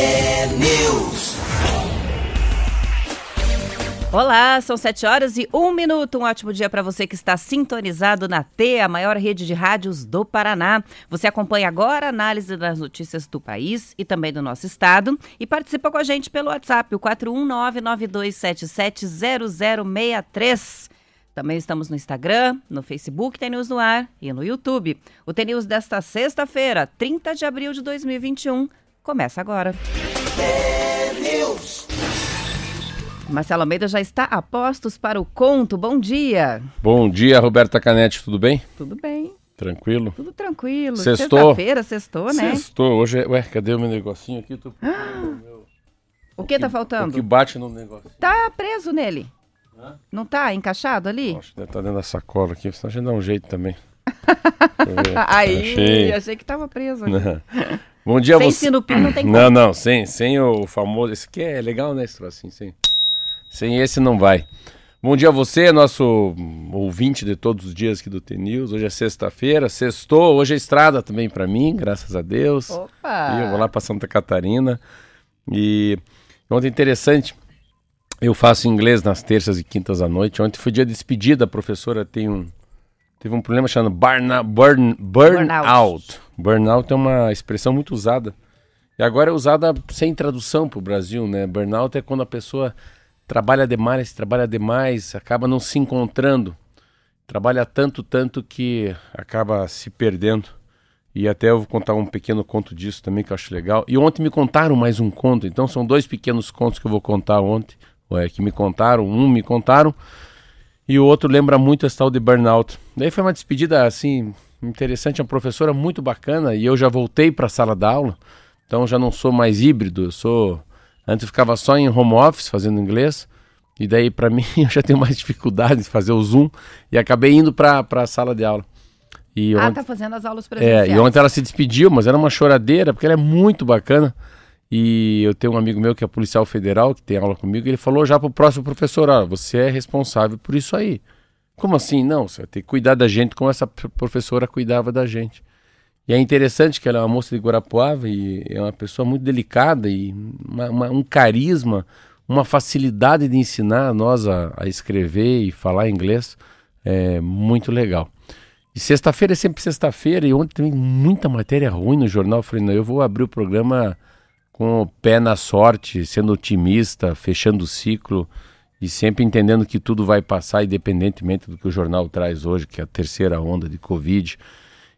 T-News. Olá, são 7 horas e 1 minuto. Um ótimo dia para você que está sintonizado na T, a maior rede de rádios do Paraná. Você acompanha agora a análise das notícias do país e também do nosso estado e participa com a gente pelo WhatsApp, o 41992770063. Também estamos no Instagram, no Facebook Tem News no Ar e no YouTube. O Tem News desta sexta-feira, 30 de abril de 2021, começa agora. Marcelo Almeida já está a postos para o conto. Bom dia. Bom dia, Roberta Canetti, tudo bem? Tudo bem, Tranquilo? tudo tranquilo. Sextou. Sexta-feira, sextou, né? Sextou, hoje é... Ué, cadê o meu negocinho aqui? Tô... O que tá O faltando? que bate no negócio? Tá preso nele. Não tá encaixado ali? Acho que deve estar dentro da sacola aqui, senão a gente dá um jeito também. Aí, Achei. achei que tava preso. Bom dia, Sem você. sinupim não tem como. Não, não, sem, sem o famoso. Esse aqui é legal, né, trocinho? Sem, sem esse não vai. Bom dia a você, nosso ouvinte de todos os dias aqui do T-News. Hoje é sexta-feira, sextou. Hoje é estrada também pra mim, graças a Deus. Opa! E eu vou lá para Santa Catarina. E ontem interessante, eu faço inglês nas terças e quintas à noite. Ontem foi dia de despedida, a professora tem um teve um problema chamado burna, burn, burnout. Burnout é uma expressão muito usada. E agora é usada sem tradução para o Brasil, né? Burnout é quando a pessoa trabalha demais, trabalha demais, acaba não se encontrando. Trabalha tanto, tanto que acaba se perdendo. E até eu vou contar um pequeno conto disso também que eu acho legal. E ontem me contaram mais um conto, então são dois pequenos contos que eu vou contar ontem, é, que me contaram, um me contaram e o outro lembra muito esse tal de burnout. Daí foi uma despedida assim interessante, uma professora muito bacana e eu já voltei para a sala da aula, então já não sou mais híbrido, eu sou antes eu ficava só em home office fazendo inglês. E daí para mim eu já tenho mais dificuldade de fazer o Zoom e acabei indo para a sala de aula. E Ah, ontem- tá fazendo as aulas presenciais. é, e ontem ela se despediu, mas era uma choradeira, porque ela é muito bacana. E eu tenho um amigo meu que é policial federal, que tem aula comigo, e ele falou já pro próximo professor, ó, você é responsável por isso aí. Como assim? Não, você vai ter que cuidar da gente como essa professora cuidava da gente. E é interessante que ela é uma moça de Guarapuava e é uma pessoa muito delicada e uma- uma- um carisma, uma facilidade de ensinar a nós a, a escrever e falar inglês. É muito legal. E sexta-feira é sempre sexta-feira, e ontem tem muita matéria ruim no jornal. Eu falei, não, eu vou abrir o programa com o pé na sorte, sendo otimista, fechando o ciclo e sempre entendendo que tudo vai passar, independentemente do que o jornal traz hoje, que é a terceira onda de Covid.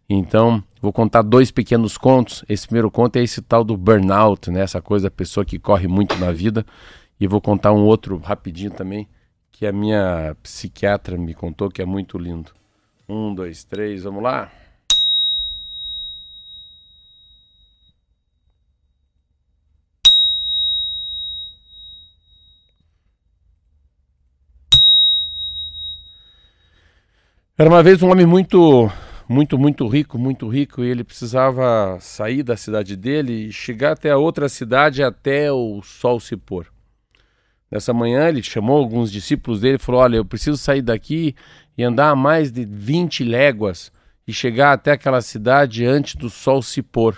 Então, vou contar dois pequenos contos. Esse primeiro conto é esse tal do burnout, né? essa coisa da pessoa que corre muito na vida. E vou contar um outro rapidinho também, que a minha psiquiatra me contou, que é muito lindo. Um, dois, três, vamos lá. Era uma vez um homem muito, muito, muito rico, muito rico, e ele precisava sair da cidade dele e chegar até a outra cidade até o sol se pôr. Nessa manhã ele chamou alguns discípulos dele e falou: Olha, eu preciso sair daqui e andar mais de 20 léguas e chegar até aquela cidade antes do sol se pôr.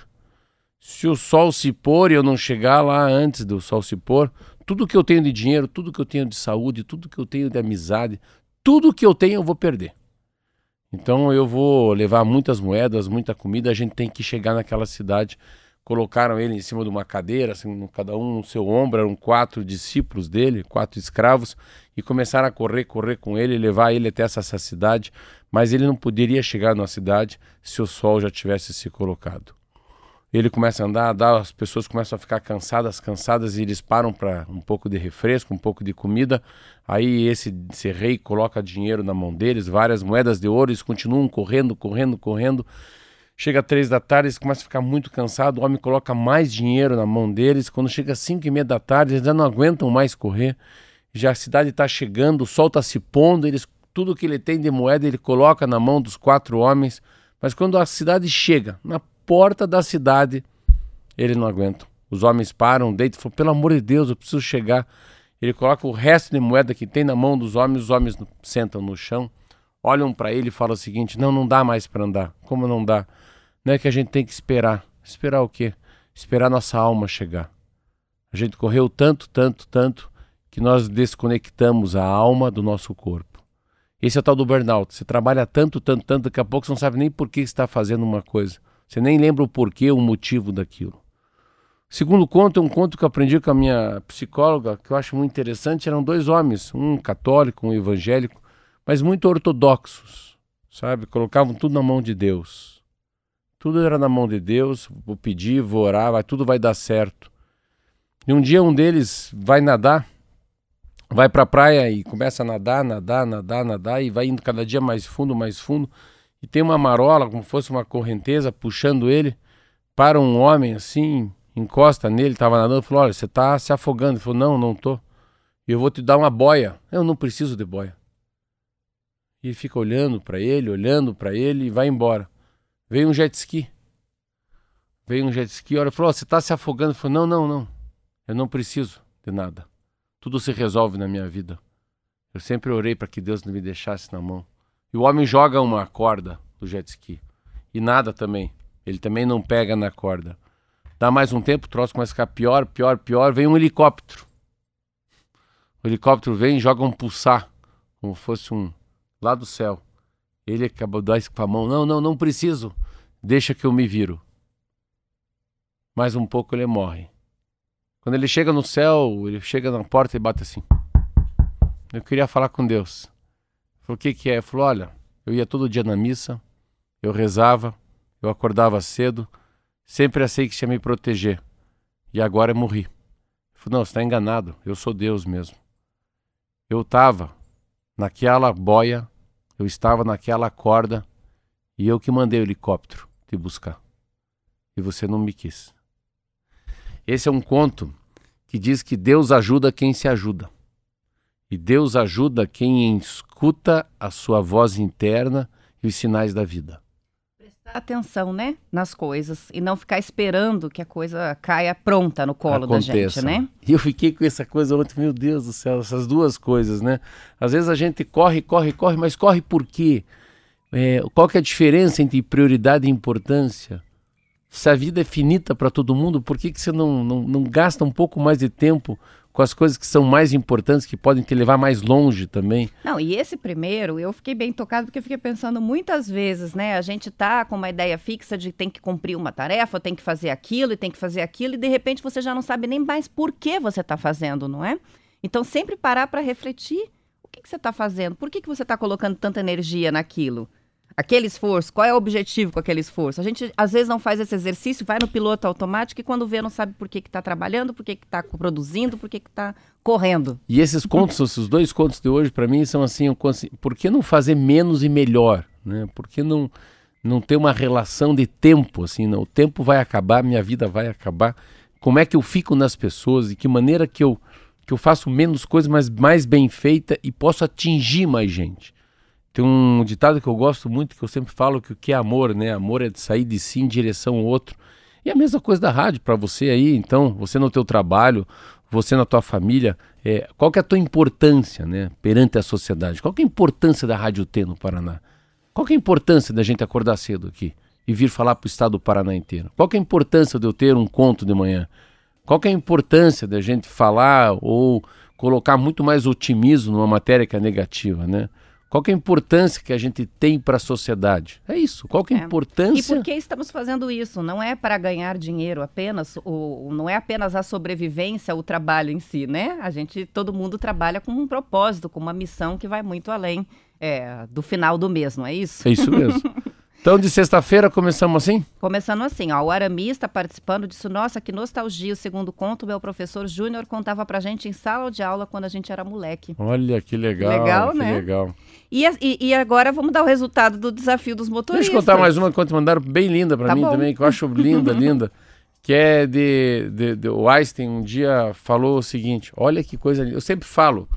Se o sol se pôr e eu não chegar lá antes do sol se pôr, tudo que eu tenho de dinheiro, tudo que eu tenho de saúde, tudo que eu tenho de amizade, tudo que eu tenho eu vou perder. Então eu vou levar muitas moedas, muita comida, a gente tem que chegar naquela cidade. Colocaram ele em cima de uma cadeira, assim, cada um no seu ombro, eram quatro discípulos dele, quatro escravos, e começaram a correr, correr com ele, levar ele até essa, essa cidade, mas ele não poderia chegar na cidade se o sol já tivesse se colocado. Ele começa a andar, andar, as pessoas começam a ficar cansadas, cansadas, e eles param para um pouco de refresco, um pouco de comida. Aí esse, esse rei coloca dinheiro na mão deles, várias moedas de ouro, eles continuam correndo, correndo, correndo. Chega três da tarde, eles começam a ficar muito cansados, o homem coloca mais dinheiro na mão deles. Quando chega cinco e meia da tarde, eles já não aguentam mais correr. Já a cidade está chegando, o sol está se pondo, eles, tudo que ele tem de moeda ele coloca na mão dos quatro homens. Mas quando a cidade chega, na porta da cidade, ele não aguenta. Os homens param, deitam e falam: pelo amor de Deus, eu preciso chegar. Ele coloca o resto de moeda que tem na mão dos homens, os homens sentam no chão, olham para ele e falam o seguinte: não, não dá mais para andar. Como não dá? Não é que a gente tem que esperar. Esperar o quê? Esperar nossa alma chegar. A gente correu tanto, tanto, tanto, que nós desconectamos a alma do nosso corpo. Esse é o tal do burnout. Você trabalha tanto, tanto, tanto, daqui a pouco você não sabe nem por que está fazendo uma coisa. Você nem lembra o porquê, o motivo daquilo. Segundo conto é um conto que eu aprendi com a minha psicóloga, que eu acho muito interessante. Eram dois homens, um católico, um evangélico, mas muito ortodoxos, sabe? Colocavam tudo na mão de Deus. Tudo era na mão de Deus. Vou pedir, vou orar, vai, tudo vai dar certo. E um dia um deles vai nadar, vai para a praia e começa a nadar, nadar, nadar, nadar e vai indo cada dia mais fundo, mais fundo e tem uma marola, como fosse uma correnteza, puxando ele para um homem assim, encosta nele, estava nadando, falou: Olha, você está se afogando. Ele falou: Não, não tô. E eu vou te dar uma boia. Eu não preciso de boia. E ele fica olhando para ele, olhando para ele e vai embora. Veio um jet ski. Veio um jet ski, olha, falou: oh, Você está se afogando? Ele falou: Não, não, não. Eu não preciso de nada. Tudo se resolve na minha vida. Eu sempre orei para que Deus não me deixasse na mão. E o homem joga uma corda do jet ski. E nada também. Ele também não pega na corda. Dá mais um tempo, o troço começa a ficar pior, pior, pior. Vem um helicóptero. O helicóptero vem e joga um pulsar, como fosse um lá do céu. Ele acabou de isso com a mão. Não, não, não preciso. Deixa que eu me viro. Mais um pouco ele morre. Quando ele chega no céu, ele chega na porta e bate assim. Eu queria falar com Deus. Falou, o que que é? Ele falou, olha, eu ia todo dia na missa, eu rezava, eu acordava cedo, sempre achei que tinha me proteger. E agora eu morri. Ele falou, não, você está enganado, eu sou Deus mesmo. Eu estava naquela boia, eu estava naquela corda, e eu que mandei o helicóptero te buscar. E você não me quis. Esse é um conto que diz que Deus ajuda quem se ajuda. E Deus ajuda quem escuta a sua voz interna e os sinais da vida. Prestar atenção, né, nas coisas e não ficar esperando que a coisa caia pronta no colo Aconteça. da gente, né? E eu fiquei com essa coisa ontem, meu Deus do céu, essas duas coisas, né? Às vezes a gente corre, corre, corre, mas corre por quê? É, qual que é a diferença entre prioridade e importância? Se a vida é finita para todo mundo, por que, que você não, não, não gasta um pouco mais de tempo com as coisas que são mais importantes, que podem te levar mais longe também. Não, e esse primeiro, eu fiquei bem tocado porque eu fiquei pensando muitas vezes, né? A gente tá com uma ideia fixa de tem que cumprir uma tarefa, tem que fazer aquilo e tem que fazer aquilo, e de repente você já não sabe nem mais por que você está fazendo, não é? Então, sempre parar para refletir o que, que você está fazendo, por que, que você está colocando tanta energia naquilo aquele esforço, qual é o objetivo com aquele esforço? A gente às vezes não faz esse exercício, vai no piloto automático e quando vê não sabe por que está trabalhando, por que está produzindo, por que está correndo. E esses contos, esses dois contos de hoje, para mim, são assim, por que não fazer menos e melhor? Né? Por que não, não ter uma relação de tempo? Assim, não? O tempo vai acabar, minha vida vai acabar. Como é que eu fico nas pessoas? De que maneira que eu, que eu faço menos coisas, mas mais bem feita e posso atingir mais gente? Tem um ditado que eu gosto muito, que eu sempre falo que o que é amor, né? Amor é de sair de si em direção ao outro. E a mesma coisa da rádio para você aí, então, você no teu trabalho, você na tua família, é, qual que é a tua importância, né, perante a sociedade? Qual que é a importância da Rádio T no Paraná? Qual que é a importância da gente acordar cedo aqui e vir falar para o estado do Paraná inteiro? Qual que é a importância de eu ter um conto de manhã? Qual que é a importância da gente falar ou colocar muito mais otimismo numa matéria que é negativa, né? Qual é a importância que a gente tem para a sociedade? É isso. Qual é a é. importância? E por que estamos fazendo isso? Não é para ganhar dinheiro apenas, ou não é apenas a sobrevivência, o trabalho em si, né? A gente, todo mundo trabalha com um propósito, com uma missão que vai muito além é, do final do mês, não é isso? É isso mesmo. Então, de sexta-feira, começamos assim? Começando assim, ó, o Arami está participando disso. Nossa, que nostalgia. O segundo conto, meu professor Júnior contava pra gente em sala de aula quando a gente era moleque. Olha, que legal. Legal, que né? legal. E, e- e agora vamos dar o resultado do desafio dos motoristas. Deixa eu contar mais uma que mandaram bem linda pra Tá mim bom. também, que eu acho linda, linda. Que é de, de- de- O Einstein um dia falou o seguinte: olha que coisa linda. Eu sempre falo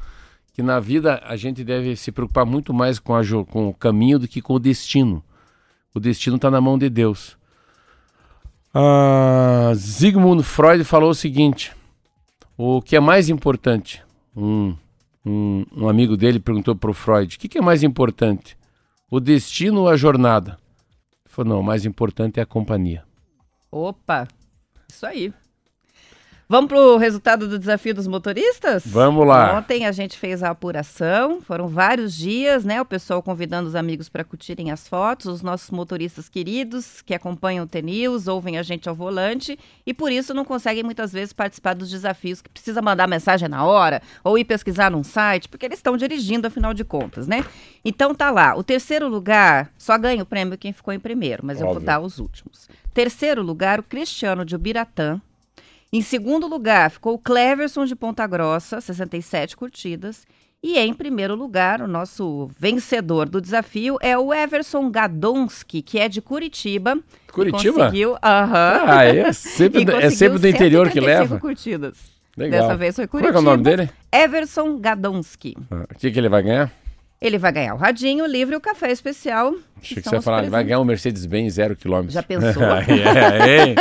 que na vida a gente deve se preocupar muito mais com, a com o caminho do que com o destino. O destino está na mão de Deus. Ah, Sigmund Freud falou o seguinte: o que é mais importante? Um, um, um amigo dele perguntou para o Freud: o que, que é mais importante? O destino ou a jornada? Ele falou: não, o mais importante é a companhia. Opa, isso aí. Vamos pro resultado do desafio dos motoristas? Vamos lá. Ontem a gente fez a apuração, foram vários dias, né? O pessoal convidando os amigos para curtirem as fotos, os nossos motoristas queridos que acompanham o TNews, ouvem a gente ao volante e por isso não conseguem muitas vezes participar dos desafios que precisa mandar mensagem na hora ou ir pesquisar num site, porque eles estão dirigindo afinal de contas, né? Então tá lá, o terceiro lugar só ganha o prêmio quem ficou em primeiro, mas eu vou Óbvio. dar os últimos. Terceiro lugar, o Cristiano de Ubiratã. Em segundo lugar, ficou o Cleverson de Ponta Grossa, 67 curtidas. E em primeiro lugar, o nosso vencedor do desafio é o Everson Gadonski, que é de Curitiba. Curitiba? Conseguiu, aham. Ah, é sempre, E é sempre do interior que 135 leva. curtidas. Legal. Dessa vez foi Como é Curitiba. é o nome dele? Everson Gadonski. Ah, O que, que ele vai ganhar? Ele vai ganhar o radinho, o livro e o café especial. Achei que são você ia falar, ele vai ganhar um Mercedes-Benz zero quilômetro. Já pensou? é?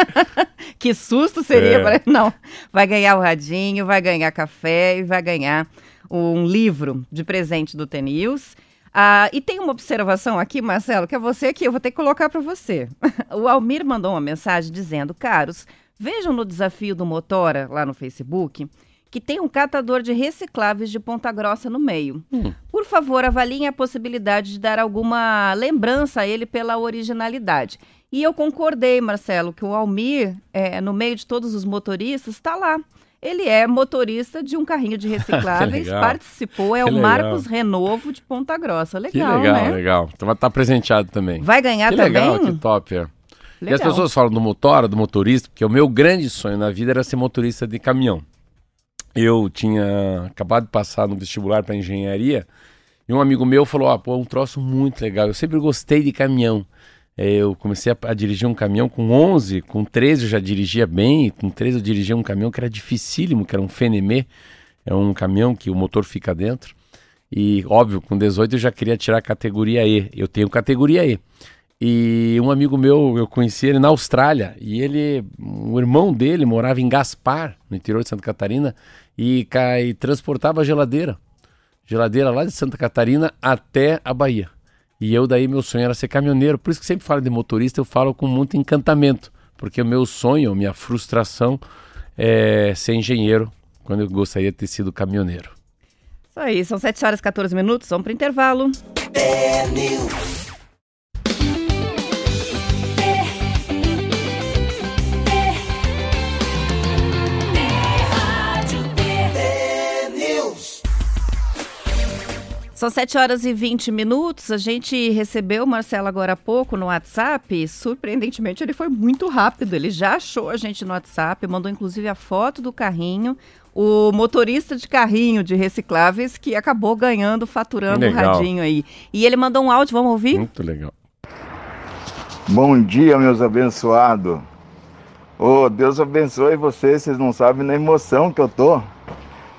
Que susto seria É. Não. Vai ganhar o radinho, vai ganhar café e vai ganhar um livro de presente do TNews. Ah, e tem uma observação aqui, Marcelo, que é você que eu vou ter que colocar para você. O Almir mandou uma mensagem dizendo: Caros, vejam no desafio do Motora lá no Facebook que tem um catador de recicláveis de Ponta Grossa no meio. Por favor, avaliem a possibilidade de dar alguma lembrança a ele pela originalidade. E eu concordei, Marcelo, que o Almir, é, no meio de todos os motoristas, está lá. Ele é motorista de um carrinho de recicláveis, legal. participou, é Que o legal. Marcos Renovo de Ponta Grossa. Que Legal, legal, né? legal. Então vai estar presenteado também. Vai ganhar que também? legal, que top. É. E as Legal. pessoas falam do motora, do motorista, porque o meu grande sonho na vida era ser motorista de caminhão. Eu tinha acabado de passar no vestibular para engenharia e um amigo meu falou: ah, pô, é um troço muito legal. Eu sempre gostei de caminhão. É, eu comecei a, a dirigir um caminhão com 11, com 13 eu já dirigia bem, com 13 eu dirigia um caminhão que era dificílimo, que era um Fenemê, é um caminhão que o motor fica dentro. E, óbvio, com 18 eu já queria tirar a categoria E. Eu tenho categoria E. E um amigo meu, eu conheci ele na Austrália, e ele, o irmão dele morava em Gaspar, no interior de Santa Catarina, e, e transportava geladeira. Geladeira lá de Santa Catarina até a Bahia. E eu daí, meu sonho era ser caminhoneiro. Por isso que sempre falo de motorista, eu falo com muito encantamento. Porque o meu sonho, minha frustração é ser engenheiro, quando eu gostaria de ter sido caminhoneiro. Isso aí, são 7 horas e 14 minutos, vamos para intervalo. São 7 horas e 20 minutos. A gente recebeu o Marcelo agora há pouco no WhatsApp. Surpreendentemente, ele foi muito rápido. Ele já achou a gente no WhatsApp, mandou inclusive a foto do carrinho. O motorista de carrinho de recicláveis que acabou ganhando, faturando o Legal. radinho aí. E ele mandou um áudio, vamos ouvir? Muito legal. Bom dia, meus abençoados. Ô, Deus abençoe vocês, vocês não sabem na emoção que eu tô.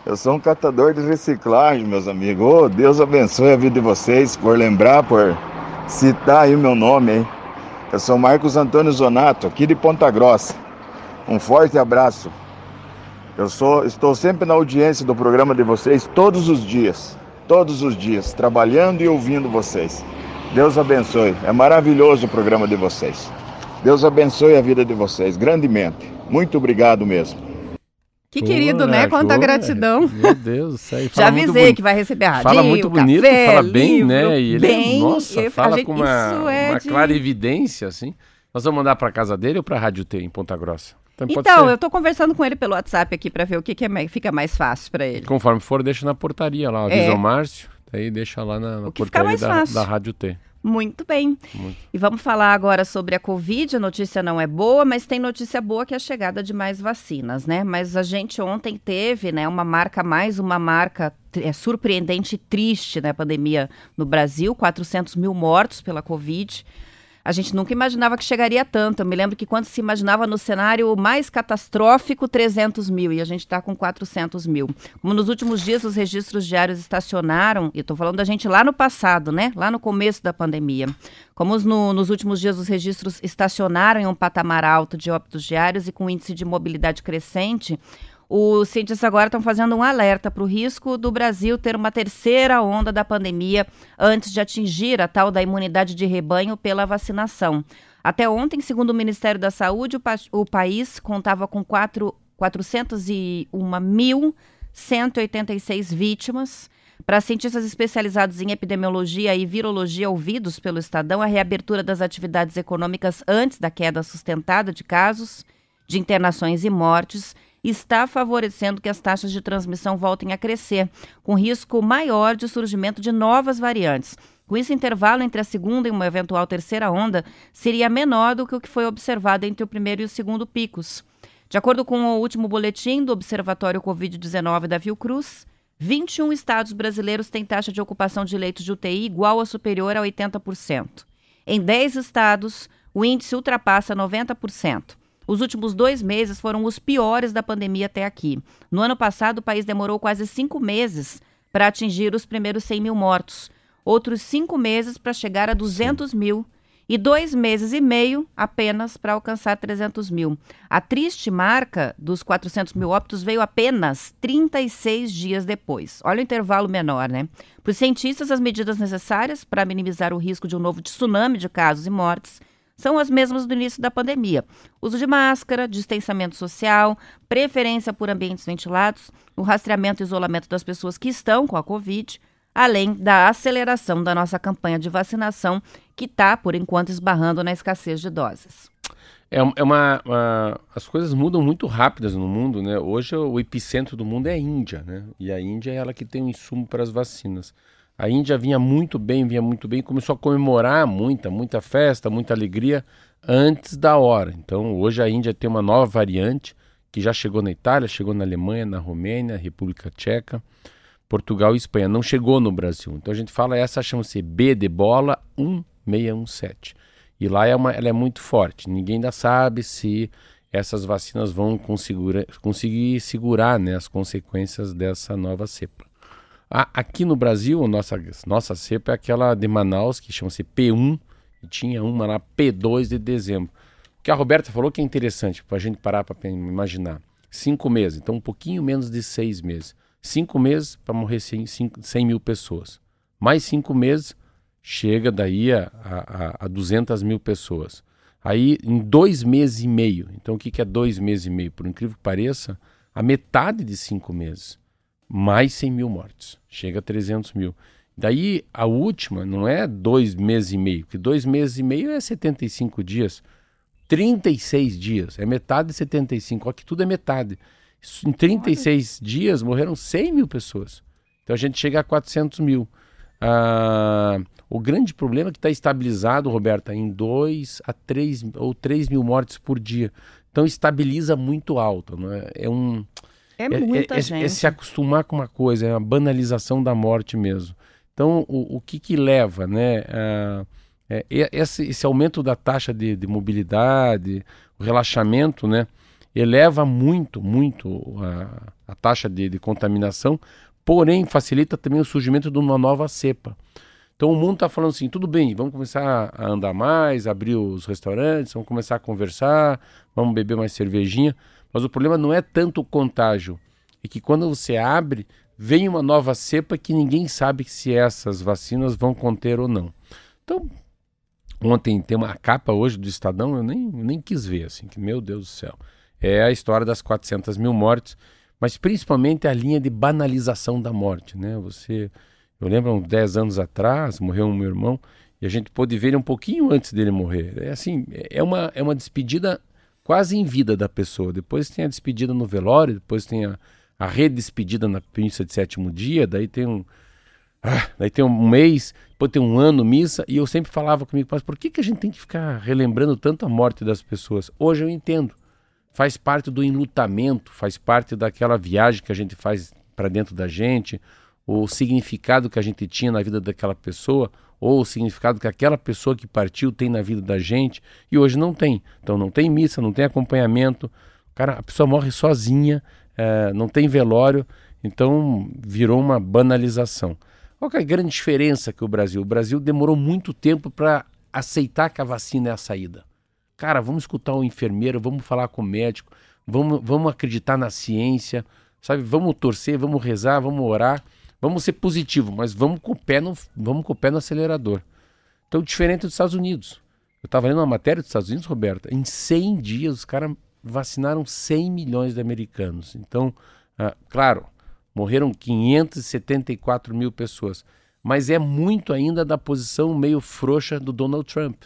Eu sou um catador de reciclagem, meus amigos. Ô, Deus abençoe a vida de vocês por lembrar, por citar aí o meu nome, hein? Eu sou Marcos Antônio Zonato, aqui de Ponta Grossa. Um forte abraço. Eu sou, estou sempre na audiência do programa de vocês todos os dias. Todos os dias, trabalhando e ouvindo vocês. Deus abençoe. É maravilhoso o programa de vocês. Deus abençoe a vida de vocês grandemente. Muito obrigado mesmo. Que querido, né? Quanta Pô, gratidão. Meu Deus e Já avisei que vai receber radinho, Fala muito bonito, café, fala bem, livro, né? E ele, bem, nossa, e a fala gente- com uma, é uma de- clara evidência, assim. Nós vamos mandar para casa dele ou para a Rádio T, em Ponta Grossa? Então, Então, eu tô conversando com ele pelo WhatsApp aqui pra ver o que, que é fica mais fácil pra ele. Conforme for, deixa na portaria lá. Avisa É. o Márcio, daí deixa lá na, na portaria da, da Rádio T. Muito bem. Muito. E vamos falar agora sobre a Covid. A notícia não é boa, mas tem notícia boa que é a chegada de mais vacinas, né? Mas a gente ontem teve, né, uma marca, mais uma marca é, surpreendente e triste, né, pandemia no Brasil, 400 mil mortos pela Covid. A gente nunca imaginava que chegaria tanto. Eu me lembro que quando se imaginava no cenário mais catastrófico, 300 mil, e a gente está com 400 mil. Como nos últimos dias os registros diários estacionaram, e estou falando da gente lá no passado, né? Lá no começo da pandemia. Como no, nos últimos dias os registros estacionaram em um patamar alto de óbitos diários e com índice de mobilidade crescente, os cientistas agora estão fazendo um alerta para o risco do Brasil ter uma terceira onda da pandemia antes de atingir a tal da imunidade de rebanho pela vacinação. Até ontem, segundo o Ministério da Saúde, o, pa o país contava com 401.186 vítimas. Para cientistas especializados em epidemiologia e virologia ouvidos pelo Estadão, a reabertura das atividades econômicas antes da queda sustentada de casos, de internações e mortes está favorecendo que as taxas de transmissão voltem a crescer, com risco maior de surgimento de novas variantes. Com isso, o intervalo entre a segunda e uma eventual terceira onda seria menor do que o que foi observado entre o primeiro e o segundo picos. De acordo com o último boletim do Observatório Covid-19 da Fiocruz, 21 estados brasileiros têm taxa de ocupação de leitos de UTI igual ou superior a 80%. Em 10 estados, o índice ultrapassa 90%. Os últimos dois meses foram os piores da pandemia até aqui. No ano passado, o país demorou quase cinco meses para atingir os primeiros 100 mil mortos, outros cinco meses para chegar a 200 Sim. mil e dois meses e meio apenas para alcançar 300 mil. A triste marca dos 400 mil óbitos veio apenas 36 dias depois. Olha o intervalo menor, né? Para os cientistas, as medidas necessárias para minimizar o risco de um novo tsunami de casos e mortes são as mesmas do início da pandemia: uso de máscara, distanciamento social, preferência por ambientes ventilados, o rastreamento e isolamento das pessoas que estão com a Covid, além da aceleração da nossa campanha de vacinação, que está, por enquanto, esbarrando na escassez de doses. É, é uma, uma, as coisas mudam muito rápidas no mundo, né? Hoje o epicentro do mundo é a Índia, né? E a Índia é ela que tem o insumo para as vacinas. A Índia vinha muito bem, vinha muito bem, começou a comemorar muita, muita festa, muita alegria antes da hora. Então, hoje a Índia tem uma nova variante que já chegou na Itália, chegou na Alemanha, na Romênia, República Tcheca, Portugal e Espanha. Não chegou no Brasil. Então a gente fala essa chama-se B de bola 1617. E lá é uma, ela é muito forte. Ninguém ainda sabe se essas vacinas vão conseguir, conseguir segurar né, as consequências dessa nova cepa. Aqui no Brasil, nossa, nossa cepa é aquela de Manaus, que chama-se P1, e tinha uma lá P2 de dezembro. O que a Roberta falou que é interessante para a gente parar para imaginar. Cinco meses, então um pouquinho menos de seis meses. Cinco meses para morrer 100, 100 mil pessoas. Mais cinco meses, chega daí a, a, a 200 mil pessoas. Aí, em dois meses e meio, então o que, que é dois meses e meio? Por incrível que pareça, a metade de cinco meses mais 100 mil mortes. Chega a 300 mil. Daí a última não é dois meses e meio, que dois meses e meio é 75 dias. 36 dias, é metade de 75, aqui tudo é metade. Em 36 Olha. dias morreram 100 mil pessoas. Então a gente chega a 400 mil. Ah, o grande problema é que está estabilizado, Roberta, em 2 a 3 ou 3 mil mortes por dia. Então estabiliza muito alto. Não é? é um é, é muita é, gente. É, é, se acostumar com uma coisa, é a banalização da morte mesmo. Então, o, o que que leva, né? A, é, esse, esse, aumento da taxa de, de, mobilidade, o relaxamento, né? Eleva muito, muito a, a taxa de, de contaminação, porém facilita também o surgimento de uma nova cepa. Então o mundo está falando assim, tudo bem, vamos começar a andar mais, abrir os restaurantes, vamos começar a conversar, vamos beber mais cervejinha. Mas o problema não é tanto o contágio, é que quando você abre, vem uma nova cepa que ninguém sabe se essas vacinas vão conter ou não. Então, ontem tem uma capa hoje do Estadão, eu nem, nem quis ver, assim, que meu Deus do céu. É a história das 400 mil mortes, mas principalmente a linha de banalização da morte, né? Você, eu lembro uns 10 anos atrás, morreu um meu irmão, e a gente pôde ver ele um pouquinho antes dele morrer. É assim, é uma, é uma despedida quase em vida da pessoa. Depois tem a despedida no velório, depois tem a, a redespedida na missa de sétimo dia, daí tem um, Ah, daí tem um mês, depois tem um ano, missa, e eu sempre falava comigo, mas por que, que a gente tem que ficar relembrando tanto a morte das pessoas? Hoje eu entendo. Faz parte do enlutamento, faz parte daquela viagem que a gente faz para dentro da gente, o significado que a gente tinha na vida daquela pessoa, ou o significado que aquela pessoa que partiu tem na vida da gente, e hoje não tem. Então não tem missa, não tem acompanhamento, cara, a pessoa morre sozinha, é, não tem velório, então virou uma banalização. Qual é a grande diferença que o Brasil? O Brasil demorou muito tempo para aceitar que a vacina é a saída. Cara, vamos escutar o enfermeiro, vamos falar com o médico, vamos, vamos acreditar na ciência, sabe? Vamos torcer, vamos rezar, vamos orar, vamos ser positivo, mas vamos com o pé no, vamos com o pé no acelerador. Então, diferente dos Estados Unidos. Eu estava lendo uma matéria dos Estados Unidos, Roberta, em 100 dias os caras vacinaram 100 milhões de americanos. Então, ah, claro, Morreram 574 mil pessoas. Mas é muito ainda da posição meio frouxa do Donald Trump,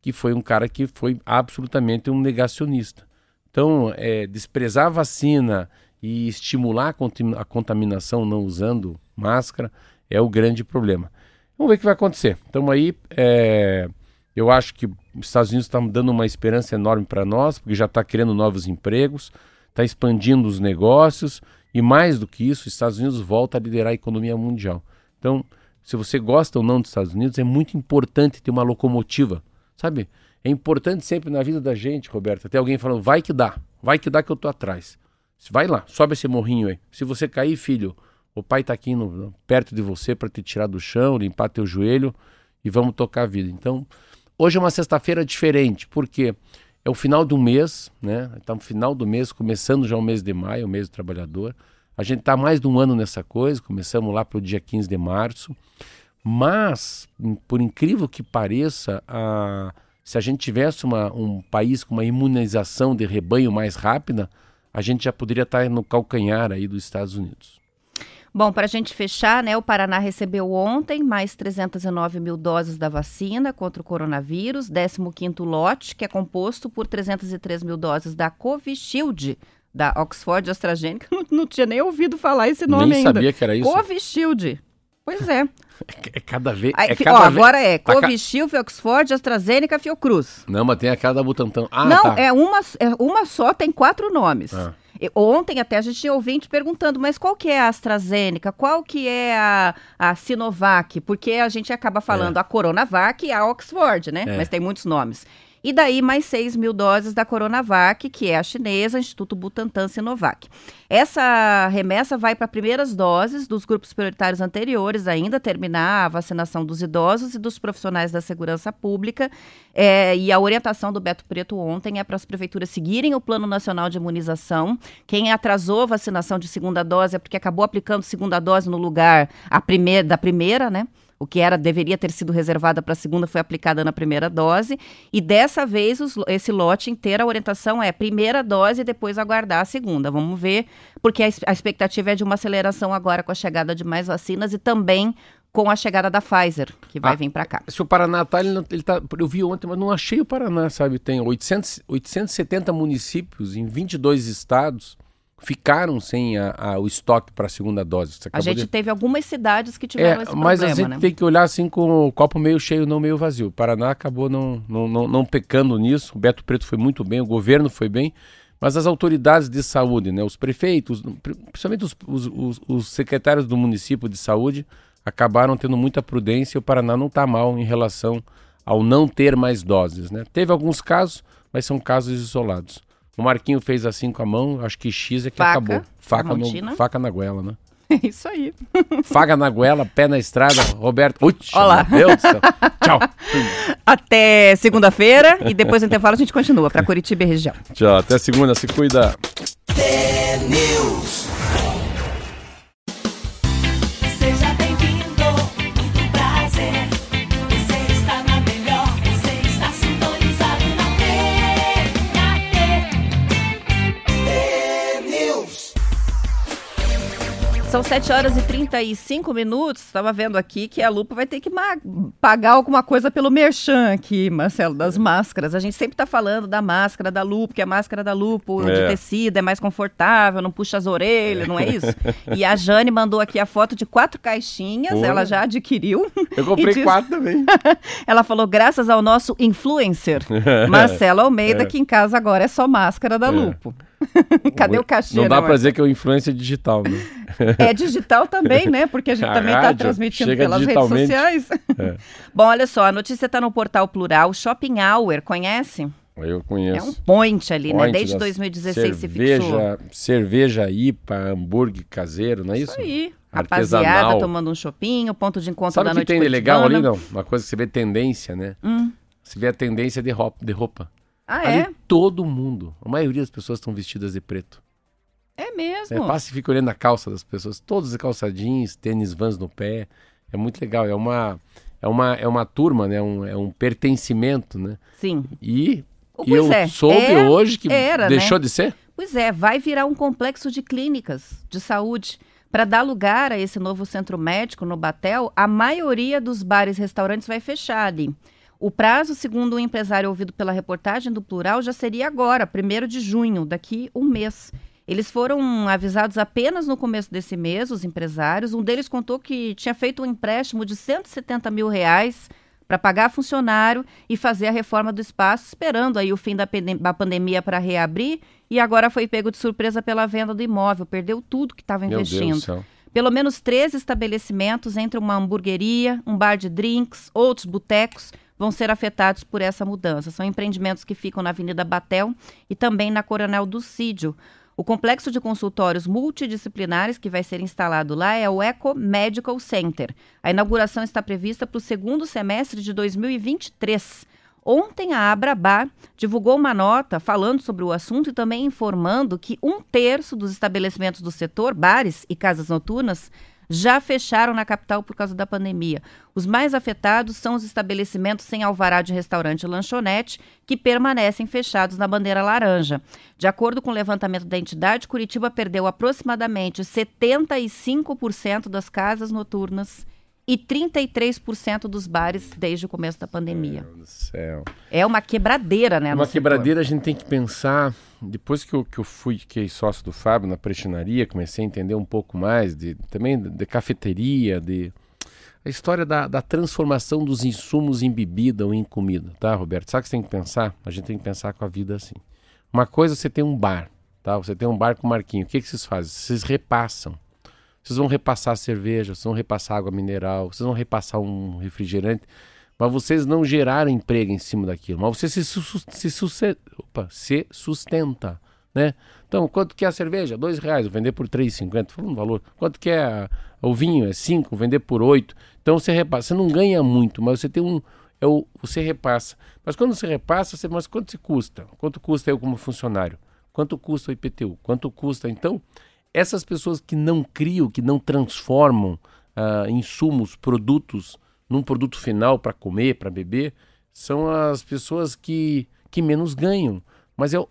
que foi um cara que foi absolutamente um negacionista. Então, é, desprezar a vacina e estimular a contaminação não usando máscara é o grande problema. Vamos ver o que vai acontecer. Então aí, é, eu acho que os Estados Unidos estão dando uma esperança enorme para nós, porque já está criando novos empregos, está expandindo os negócios, e mais do que isso, os Estados Unidos volta a liderar a economia mundial. Então, se você gosta ou não dos Estados Unidos, é muito importante ter uma locomotiva, sabe? É importante sempre na vida da gente, Roberto, ter alguém falando, vai que dá, vai que dá que eu tô atrás. Vai lá, sobe esse morrinho aí. Se você cair, filho, o pai está aqui no, perto de você para te tirar do chão, limpar teu joelho e vamos tocar a vida. Então, hoje é uma sexta-feira diferente, porque é o final do mês, né? Está no final do mês, começando já o mês de maio, o mês do trabalhador. A gente está mais de um ano nessa coisa, começamos lá para o dia 15 de março. Mas, por incrível que pareça, a, se a gente tivesse uma, um país com uma imunização de rebanho mais rápida, a gente já poderia estar no calcanhar aí dos Estados Unidos. Bom, para a gente fechar, né, o Paraná recebeu ontem mais 309 mil doses da vacina contra o coronavírus, 15º lote, que é composto por 303 mil doses da Covishield, da Oxford AstraZeneca. Não, não tinha nem ouvido falar esse nome nem ainda. sabia que era isso. Covishield. Pois é. É cada vez. Aí, é cada ó, agora é Covishield, Oxford, AstraZeneca, Fiocruz. Não, mas tem aquela da Butantan. Ah, não, tá. é, uma, é uma só, tem quatro nomes. Ah. Ontem até a gente tinha ouvinte perguntando, mas qual que é a AstraZeneca? Qual que é a, a Sinovac? Porque a gente acaba falando É. a Coronavac e a Oxford, né? É. Mas tem muitos nomes. E daí mais 6 mil doses da Coronavac, que é a chinesa, Instituto Butantan Sinovac. Essa remessa vai para primeiras doses dos grupos prioritários anteriores, ainda terminar a vacinação dos idosos e dos profissionais da segurança pública. É, e a orientação do Beto Preto ontem é para as prefeituras seguirem o Plano Nacional de Imunização. Quem atrasou a vacinação de segunda dose é porque acabou aplicando segunda dose no lugar a primeira, da primeira, né? O que era deveria ter sido reservada para a segunda foi aplicada na primeira dose. E dessa vez, os- esse lote inteiro, a orientação é primeira dose e depois aguardar a segunda. Vamos ver, porque a, a expectativa é de uma aceleração agora com a chegada de mais vacinas e também com a chegada da Pfizer, que vai Ah, vir para cá. Se o Paraná tá ele, ele tá. Eu vi ontem, mas não achei o Paraná, sabe? Tem 800, 870 municípios em 22 estados ficaram sem a- a- o estoque para a segunda dose. A gente de- teve algumas cidades que tiveram É, esse mas problema, a gente né? tem que olhar assim com o copo meio cheio, não meio vazio. O Paraná acabou não, não, não, não pecando nisso. O Beto Preto foi muito bem, o governo foi bem, mas as autoridades de saúde, né, os prefeitos, principalmente os, os, os- os secretários do município de saúde, acabaram tendo muita prudência e o Paraná não está mal em relação ao não ter mais doses. Né? Teve alguns casos, mas são casos isolados. O Marquinho fez assim com a mão, acho que X é que Faca, acabou. Faca, no, faca na goela, né? É isso aí. Faga na goela, pé na estrada, Roberto. Ui, Olá. meu Deus do céu. Tchau. Até segunda-feira e depois do intervalo a gente continua para Curitiba e região. Tchau, até segunda, se cuida. São 7 horas e 35 minutos. Estava vendo aqui que a Lupa vai ter que pagar alguma coisa pelo merchan aqui, Marcelo, das máscaras. A gente sempre está falando da máscara da Lupo, que a máscara da Lupo de É. tecido é mais confortável, não puxa as orelhas, não é isso? E a Jane mandou aqui a foto de quatro caixinhas, ela já adquiriu. Eu comprei diz- quatro também. Ela falou, graças ao nosso influencer, Marcelo Almeida, É. que em casa agora é só máscara da Lupo. Cadê o cachê? Não né, dá pra Marcelo? dizer que é o influência digital, né? É digital também, né? Porque a gente A também está transmitindo pelas redes sociais. É. Bom, olha só, a notícia está no portal Plural. Shopping Hour, conhece? Eu É conheço. um point ali, né? Point Desde da 2016 se fixou. cerveja, Cerveja IPA, hambúrguer caseiro, não é isso? Isso aí. Artesanal. Rapaziada tomando um chopinho, ponto de encontro Sabe da o que noite tem de legal ali, não? Uma coisa que você vê tendência, né? Hum. Você vê a tendência de roupa. De roupa. Ah, ali é? todo mundo, a maioria das pessoas estão vestidas de preto. É É, mesmo. passa e fica olhando a calça das pessoas, todos calçadinhos, tênis vans no pé. É muito legal, é uma é uma é uma turma, né? Um, é um pertencimento, né? Sim. E Pois eu é, soube é- hoje que era, deixou né? de ser. Pois é, vai virar um complexo de clínicas de saúde. Para dar lugar a esse novo centro médico no Batel, a maioria dos bares e restaurantes vai fechar ali. O prazo, segundo o empresário ouvido pela reportagem do Plural, já seria agora, 1 de junho, daqui um mês. Eles foram avisados apenas no começo desse mês, os empresários. Um deles contou que tinha feito um empréstimo de 170 mil reais para pagar funcionário e fazer a reforma do espaço, esperando aí o fim da, da pandemia para reabrir, e agora foi pego de surpresa pela venda do imóvel, perdeu tudo que estava investindo. Pelo menos 13 estabelecimentos, entre uma hamburgueria, um bar de drinks, outros botecos, vão ser afetados por essa mudança. São empreendimentos que ficam na Avenida Batel e também na Coronel Ducídio. O complexo de consultórios multidisciplinares que vai ser instalado lá é o Eco Medical Center. A inauguração está prevista para o segundo semestre de 2023. Ontem, a Abrabá divulgou uma nota falando sobre o assunto e também informando que um terço dos estabelecimentos do setor, bares e casas noturnas, já fecharam na capital por causa da pandemia. Os mais afetados são os estabelecimentos sem alvará de restaurante e lanchonete, que permanecem fechados na bandeira laranja. De acordo com o levantamento da entidade, Curitiba perdeu aproximadamente 75% das casas noturnas e 33% dos bares desde o começo da pandemia. Meu Deus do céu. É uma quebradeira, né? Uma setor. quebradeira a gente tem que pensar. Depois que eu, que eu fui, fiquei sócio do Fábio na prestinaria, comecei a entender um pouco mais de, também de, de cafeteria, de a história da, da transformação dos insumos em bebida ou em comida, tá, Roberto? Sabe o que você tem que pensar? A gente tem que pensar com a vida assim. Uma coisa é você tem um bar, tá? Você tem um bar com marquinho. O que, que vocês fazem? Vocês repassam. Vocês vão repassar cerveja, vocês vão repassar água mineral, vocês vão repassar um refrigerante, mas vocês não geraram emprego em cima daquilo, mas você se, sus- se, opa, se sustenta, né? Então, quanto que é a cerveja? Dois reais, vou vender por três cinquenta, falando um valor. Quanto que é o vinho? É cinco, vou vender por oito. Então, você repassa, você não ganha muito, mas você tem um, é o, você repassa. Mas quando você repassa, você, mas quanto se custa? Quanto custa eu como funcionário? Quanto custa o IPTU? Quanto custa, então, essas pessoas que não criam, que não transformam ah, insumos, produtos, num produto final para comer, para beber, são as pessoas que, que menos ganham. Mas é o,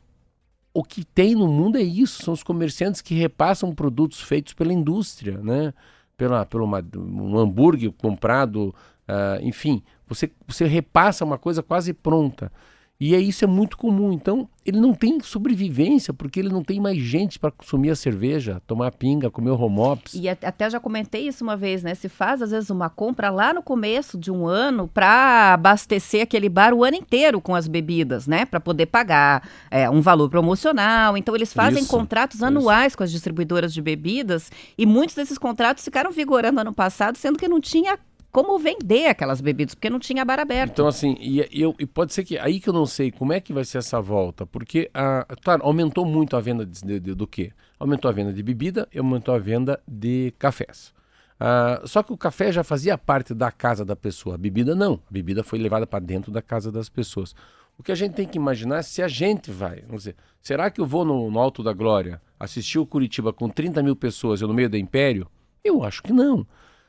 o que tem no mundo é isso, são os comerciantes que repassam produtos feitos pela indústria, né? Pela, pelo uma- um hambúrguer comprado, ah, enfim, você, você repassa uma coisa quase pronta. E é isso é muito comum. Então, ele não tem sobrevivência, porque ele não tem mais gente para consumir a cerveja, tomar pinga, comer o homops. E at- até já comentei isso uma vez, né? Se faz, às vezes, uma compra lá no começo de um ano para abastecer aquele bar o ano inteiro com as bebidas, né? Para poder pagar é, um valor promocional. Então, eles fazem Isso, contratos isso. anuais com as distribuidoras de bebidas e muitos desses contratos ficaram vigorando ano passado, sendo que não tinha como vender aquelas bebidas, porque não tinha bar aberto. Então, assim, e, e eu, e pode ser que aí que eu não sei como é que vai ser essa volta, porque, ah, claro, aumentou muito a venda de, de- do quê? Aumentou a venda de bebida e aumentou a venda de cafés. Ah, só que o café já fazia parte da casa da pessoa, a bebida não. A bebida foi levada para dentro da casa das pessoas. O que a gente tem que imaginar é se a gente vai, vamos dizer, será que eu vou no, no Alto da Glória assistir o Curitiba com 30 mil pessoas eu no meio do Império? Eu acho que não.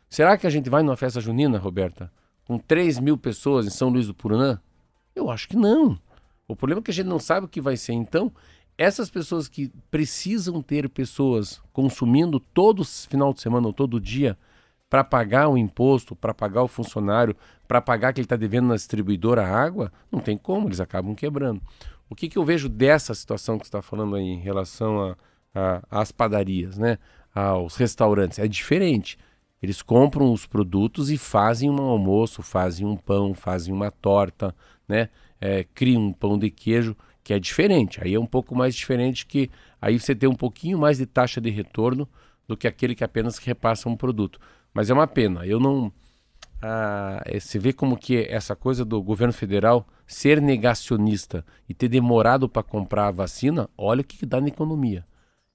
Será que a gente vai numa festa junina, Roberta, com 3 mil pessoas em São Luís do Purunã? Eu acho que não. O problema é que a gente não sabe o que vai ser. Então, essas pessoas que precisam ter pessoas consumindo todo final de semana ou todo dia para pagar o imposto, para pagar o funcionário, para pagar que ele está devendo na distribuidora água, não tem como, eles acabam quebrando. O que, que eu vejo dessa situação que você está falando aí em relação às padarias, né? aos restaurantes? É diferente. Eles compram os produtos e fazem um almoço, fazem um pão, fazem uma torta, né? É, criam um pão de queijo, que é diferente. Aí é um pouco mais diferente que aí você tem um pouquinho mais de taxa de retorno do que aquele que apenas repassa um produto. Mas é uma pena. Eu não. Ah, eh, você vê como que essa coisa do governo federal ser negacionista e ter demorado para comprar a vacina, olha o que, que dá na economia.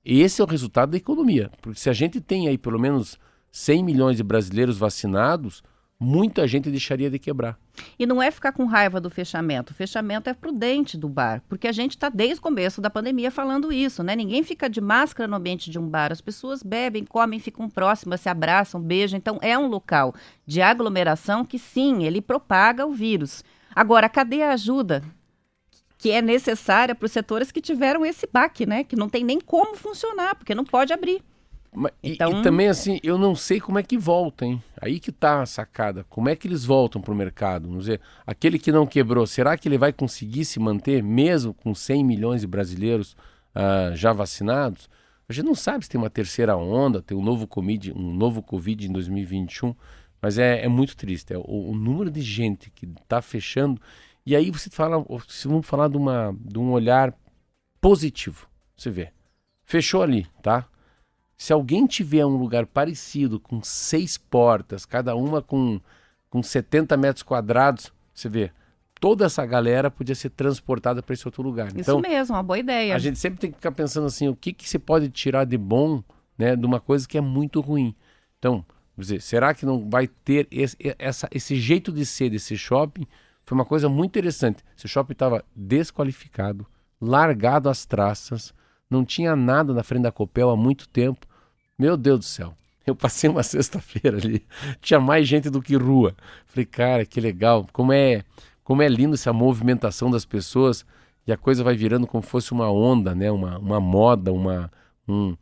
Esse é o resultado da economia. Porque se a gente tem aí pelo menos 100 milhões de brasileiros vacinados, muita gente deixaria de quebrar. E não é ficar com raiva do fechamento. O fechamento é prudente do bar, porque a gente está desde o começo da pandemia falando isso, né? Ninguém fica de máscara no ambiente de um bar. As pessoas bebem, comem, ficam próximas, se abraçam, beijam. Então é um local de aglomeração que sim, ele propaga o vírus. Agora, cadê a ajuda que é necessária para os setores que tiveram esse baque, né? Que não tem nem como funcionar, porque não pode abrir. Mas- e- Então- E, também assim, eu não sei como é que volta, hein? Aí que tá a sacada. Como é que eles voltam pro mercado? Vamos dizer, aquele que não quebrou, será que ele vai conseguir se manter mesmo com 100 milhões de brasileiros ah, já vacinados? A gente não sabe se tem uma terceira onda, tem um novo Covid, um novo Covid em 2021, mas é, é muito triste. É o, o número de gente que está fechando. E aí você fala, se vamos falar de, uma, de um olhar positivo. Você vê. Fechou ali, tá? Se alguém tiver um lugar parecido, com seis portas, cada uma com, com 70 metros quadrados, você vê, toda essa galera podia ser transportada para esse outro lugar. Isso Então, mesmo, uma boa ideia. a gente sempre tem que ficar pensando assim, o que, que se pode tirar de bom né, de uma coisa que é muito ruim. Então, dizer, será que não vai ter esse, essa, esse jeito de ser desse shopping? Foi uma coisa muito interessante. Esse shopping estava desqualificado, largado às traças, não tinha nada na frente da Copel há muito tempo. Meu Deus do céu. Eu passei uma sexta-feira ali, tinha mais gente do que rua. Falei, cara, que legal. Como é, como é lindo essa movimentação das pessoas e a coisa vai virando como fosse uma onda, né? Uma, uma moda, uma um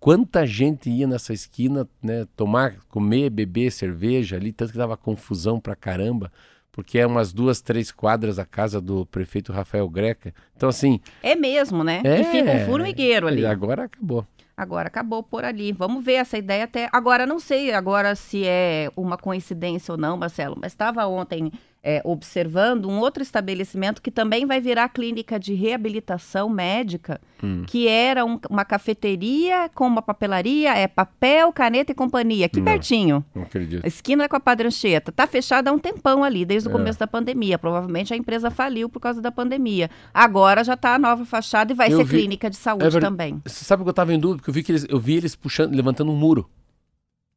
quanta gente ia nessa esquina, né, tomar, comer, beber cerveja ali, tanto que dava confusão pra caramba, porque é umas duas, três quadras a casa do prefeito Rafael Greca. Então assim, É mesmo, né? é, E fica um formigueiro ali. Agora acabou. Agora acabou por ali. Vamos ver essa ideia até. Agora, não sei agora se é uma coincidência ou não, Marcelo, mas estava ontem é, observando um outro estabelecimento que também vai virar clínica de reabilitação médica, Hum. que era um- uma cafeteria com uma papelaria, é papel, caneta e companhia, aqui Não. pertinho. Não acredito. Esquina com a Padre Anchieta. Tá fechada há um tempão ali, desde o É. começo da pandemia. Provavelmente a empresa faliu por causa da pandemia. Agora já tá a nova fachada e vai Eu ser vi- clínica de saúde É ver- também. Você sabe que eu tava em dúvida? Porque eu vi, que eles, eu vi eles puxando, levantando um muro.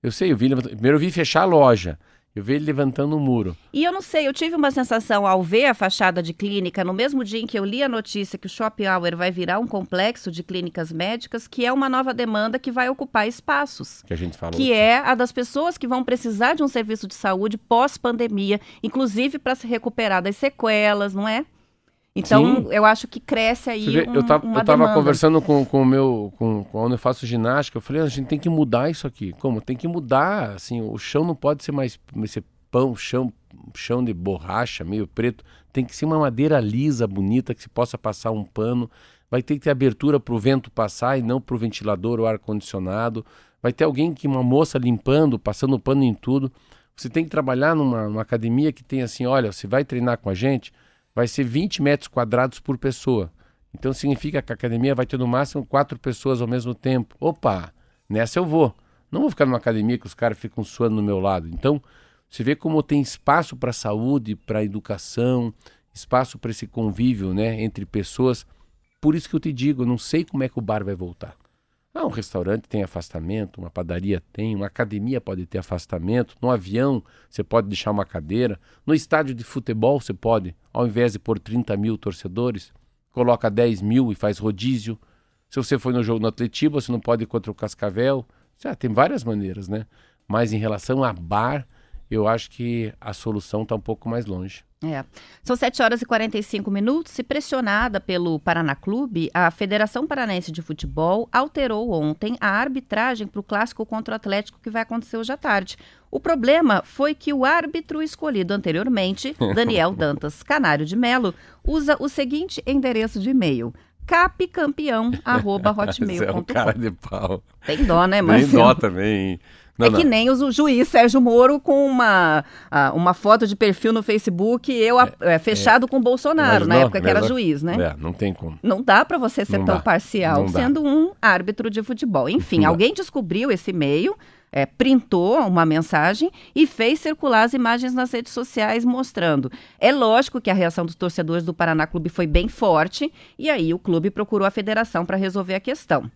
Eu sei, eu vi primeiro eu vi fechar a loja. Eu vi ele levantando um muro. E eu não sei, eu tive uma sensação ao ver a fachada de clínica, no mesmo dia em que eu li a notícia que o Shopping Hour vai virar um complexo de clínicas médicas, que é uma nova demanda que vai ocupar espaços. Que a gente falou. Que é a das pessoas que vão precisar de um serviço de saúde pós-pandemia, inclusive para se recuperar das sequelas, não é? Então, Sim. eu acho que cresce aí vê, um, eu tava, eu tava conversando com, com o meu, com, com onde eu faço ginástica, eu falei, a gente tem que mudar isso aqui. Como? Tem que mudar, assim, o chão não pode ser mais ser pão, chão, chão de borracha, meio preto. Tem que ser uma madeira lisa, bonita, que se possa passar um pano. Vai ter que ter abertura para o vento passar e não para o ventilador ou ar-condicionado. Vai ter alguém que, uma moça limpando, passando pano em tudo. Você tem que trabalhar numa, numa academia que tem assim, olha, você vai treinar com a gente, vai ser 20 metros quadrados por pessoa. Então significa que a academia vai ter no máximo quatro pessoas ao mesmo tempo. Opa, nessa eu vou. Não vou ficar numa academia que os caras ficam suando no meu lado. Então, você vê como tem espaço para saúde, para educação, espaço para esse convívio né, entre pessoas. Por isso que eu te digo, não sei como é que o bar vai voltar. Ah, um restaurante tem afastamento, uma padaria tem, uma academia pode ter afastamento, no avião você pode deixar uma cadeira, no estádio de futebol você pode, ao invés de pôr 30 mil torcedores, coloca 10 mil e faz rodízio. Se você foi no jogo no Atletiba, você não pode ir contra o Cascavel. Já tem várias maneiras, né? Mas em relação a bar, eu acho que a solução está um pouco mais longe. É. São 7 horas e 45 minutos e pressionada pelo Paraná Clube, a Federação Paranaense de Futebol alterou ontem a arbitragem para o clássico contra o Atlético que vai acontecer hoje à tarde. O problema foi que o árbitro escolhido anteriormente, Daniel Dantas Canário de Melo, usa o seguinte endereço de e-mail: Você é um cara capcampeão@hotmail.com. de pau. Tem dó, né, Marcelo? dó também. Não, é não. que nem o juiz Sérgio Moro com uma, uma foto de perfil no Facebook, eu a- é, fechado com o Bolsonaro, na época que era juiz, né? É, não tem como. Não dá para você ser Não tão dá. parcial sendo um árbitro de futebol. Enfim, alguém descobriu esse e-mail, é, printou uma mensagem e fez circular as imagens nas redes sociais mostrando. É lógico que a reação dos torcedores do Paraná Clube foi bem forte e aí o clube procurou a federação para resolver a questão.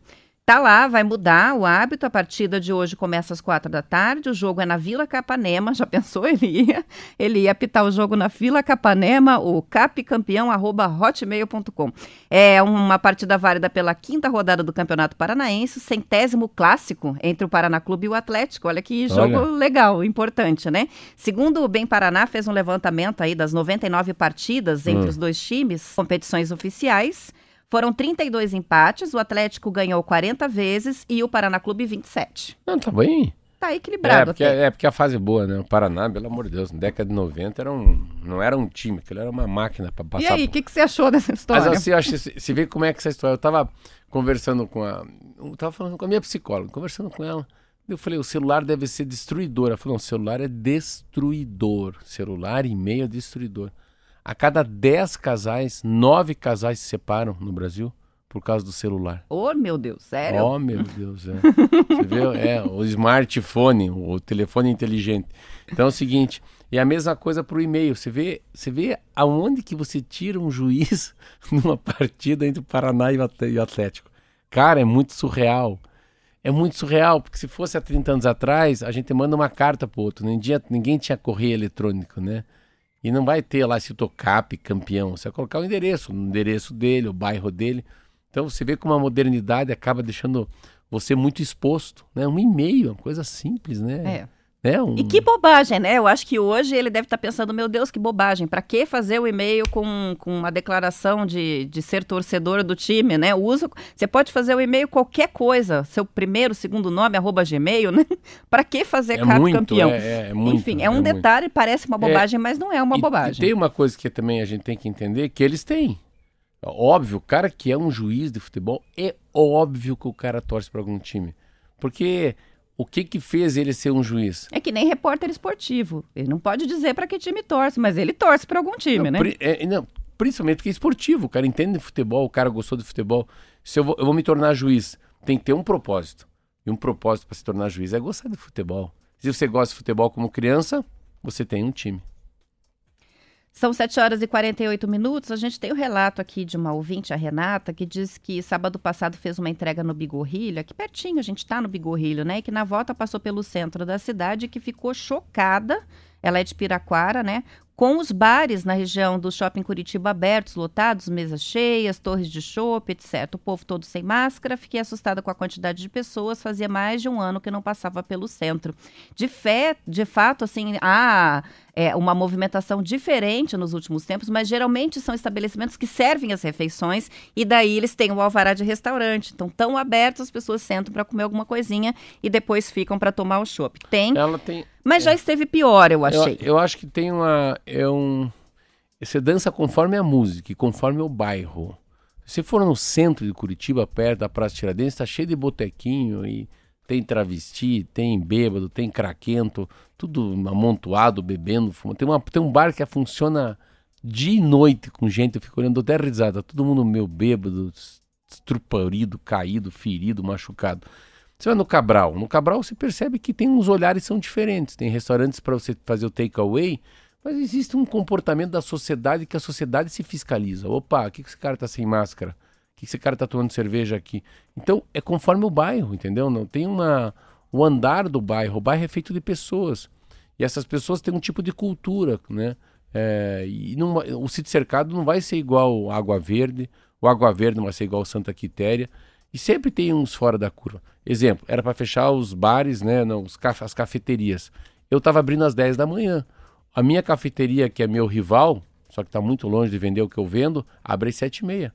Tá lá, vai mudar o hábito. A partida de hoje começa às quatro da tarde. O jogo é na Vila Capanema. Já pensou? Ele ia, ele ia apitar o jogo na Vila Capanema, o capcampeão@hotmail.com. É uma partida válida pela quinta rodada do Campeonato Paranaense, centésimo clássico entre o Paraná Clube e o Atlético. Olha que jogo Olha. legal, importante, né? Segundo o Bem Paraná, fez um levantamento aí das 99 partidas entre Hum. os dois times, competições oficiais. Foram 32 empates, o Atlético ganhou 40 vezes e o Paraná Clube 27. Não, tá bem. Tá É equilibrado porque, até. é porque a fase é boa, né? O Paraná, pelo amor de Deus, na década de 90 era um, não era um time, aquilo era uma máquina para passar E aí, o por- que, que você achou dessa história? Mas assim, eu acho se vê como é que essa história. Eu tava conversando com a. Eu tava falando com a minha psicóloga, conversando com ela. Eu falei, o celular deve ser destruidor. Ela falou, não, o celular é destruidor. Celular, e-mail é destruidor. A cada 10 casais, 9 casais se separam no Brasil por causa do celular. Ô, meu Deus, sério? Oh, meu Deus, é. Você viu? É, o smartphone, o telefone inteligente. Então é o seguinte, e a mesma coisa para o e-mail. Você vê, você vê aonde que você tira um juiz numa partida entre o Paraná e o At- o Atlético. Cara, é muito surreal. É muito surreal, porque se fosse há 30 anos atrás, a gente manda uma carta pro outro. Ninguém, ninguém tinha correio eletrônico, né? E não vai ter lá se cap campeão. Você vai colocar o endereço, o endereço dele, o bairro dele. Então você vê como a modernidade acaba deixando você muito exposto, né? Um e-mail, uma coisa simples, né? É. Né? Um... E que bobagem, né? Eu acho que hoje ele deve estar pensando, meu Deus, que bobagem. Pra que fazer o e-mail com, com uma declaração de, de ser torcedor do time, né? Usa, você pode fazer o e-mail qualquer coisa, seu primeiro, segundo nome, arroba gmail, né? Pra que fazer é muito, campeão? é, é, é muito, Enfim, é um muito. detalhe, parece uma bobagem, mas não é uma E- E, bobagem. tem uma coisa que também a gente tem que entender, que eles têm. Óbvio, o cara que é um juiz de futebol, é óbvio que o cara torce para algum time. Porque o que que fez ele ser um juiz? É que nem repórter esportivo. Ele não pode dizer pra que time torce, mas ele torce pra algum time, Não, né? pri- é, não, principalmente porque é esportivo, o cara entende de futebol, o cara gostou de futebol. Se eu vou, eu vou me tornar juiz, tem que ter um propósito. E um propósito para se tornar juiz é gostar de futebol. Se você gosta de futebol como criança, você tem um time. São 7 horas e 48 minutos. A gente tem o relato aqui de uma ouvinte, a Renata, que diz que sábado passado fez uma entrega no Bigorrilho, aqui pertinho, a gente está no Bigorrilho, né? E que na volta passou pelo centro da cidade e que ficou chocada. Ela é de Piraquara, né? Com os bares na região do shopping Curitiba abertos, lotados, mesas cheias, torres de chopp, etc. O povo todo sem máscara. Fiquei assustada com a quantidade de pessoas. Fazia mais de um ano que não passava pelo centro. De fé, de fato, assim, há é, uma movimentação diferente nos últimos tempos, mas geralmente são estabelecimentos que servem as refeições e daí eles têm o alvará de restaurante. Então, tão abertos, as pessoas sentam para comer alguma coisinha e depois ficam para tomar o chopp. Tem, tem. mas já esteve pior, eu Eu, achei. eu acho que tem uma. É um. Você dança conforme a música, e conforme o bairro. Se for no centro de Curitiba, perto da Praça Tiradentes, tá cheio de botequinho e tem travesti, tem bêbado, tem craquento, tudo amontoado, bebendo, fumando. Tem, uma, tem um bar que funciona dia e noite com gente, eu fico olhando até risada, todo mundo meio bêbado, estruparido, caído, ferido, machucado. Você vai no Cabral, no Cabral você percebe que tem uns olhares são diferentes. Tem restaurantes para você fazer o takeaway, mas existe um comportamento da sociedade que a sociedade se fiscaliza. Opa, o que que esse cara tá sem máscara? Que esse cara tá tomando cerveja aqui? Então, é conforme o bairro, entendeu? Não tem uma o andar do bairro. O bairro é feito de pessoas. E essas pessoas têm um tipo de cultura, né? É, e não, o sítio cercado não vai ser igual Água Verde, o Água Verde não vai ser igual Santa Quitéria. E sempre tem uns fora da curva. Exemplo, era para fechar os bares, né, não, os as cafeterias. Eu estava abrindo às 10 da manhã. A minha cafeteria, que é meu rival, só que está muito longe de vender o que eu vendo, abre às sete e meia.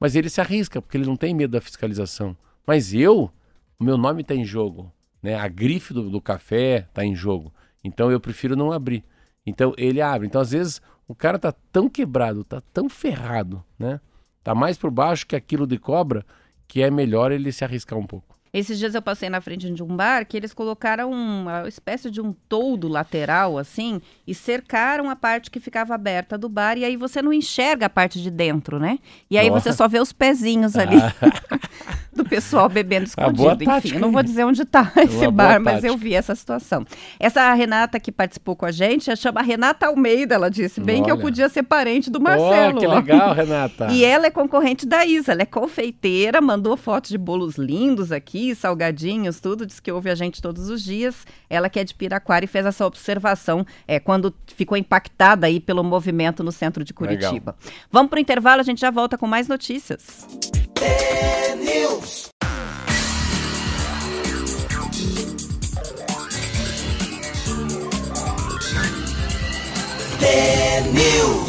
Mas ele se arrisca, porque ele não tem medo da fiscalização. Mas eu, o meu nome está em jogo. Né? A grife do, do café está em jogo. Então eu prefiro não abrir. Então ele abre. Então às vezes o cara tá tão quebrado, tá tão ferrado, né? Tá mais por baixo que aquilo de cobra, que é melhor ele se arriscar um pouco. Esses dias eu passei na frente de um bar que eles colocaram uma espécie de um toldo lateral, assim, e cercaram a parte que ficava aberta do bar, e aí você não enxerga a parte de dentro, né? E aí Nossa. você só vê os pezinhos ali do pessoal bebendo Ah, escondido. Enfim, eu não vou dizer onde tá esse Uma bar, mas eu vi essa situação. Essa Renata que participou com a gente, chama Renata Almeida, ela disse, bem que eu Olha. podia ser parente do Marcelo. oh, que legal, Renata. E ela é concorrente da Isa, ela é confeiteira, mandou fotos de bolos lindos aqui, salgadinhos, tudo, diz que ouve a gente todos os dias. Ela que é de Piraquara e fez essa observação é, quando ficou impactada aí pelo movimento no centro de Curitiba. Vamos para o intervalo, a gente já volta com mais notícias. News. News.